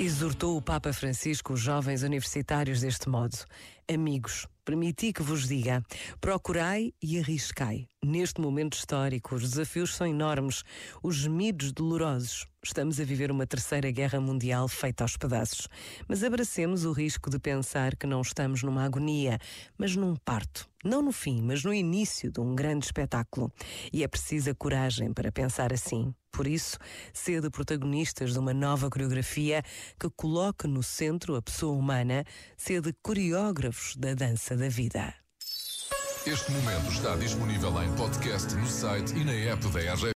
Exortou o Papa Francisco os jovens universitários deste modo: Amigos, permiti que vos diga: procurai e arriscai. Neste momento histórico, os desafios são enormes, os gemidos dolorosos. Estamos a viver uma terceira guerra mundial feita aos pedaços. Mas abracemos o risco de pensar que não estamos numa agonia, mas num parto. Não no fim, mas no início de um grande espetáculo. E é precisa coragem para pensar assim. Por isso, sede protagonistas de uma nova coreografia que coloque no centro a pessoa humana, sede coreógrafos da dança da vida. Este momento está disponível em podcast no site e na app da RGP.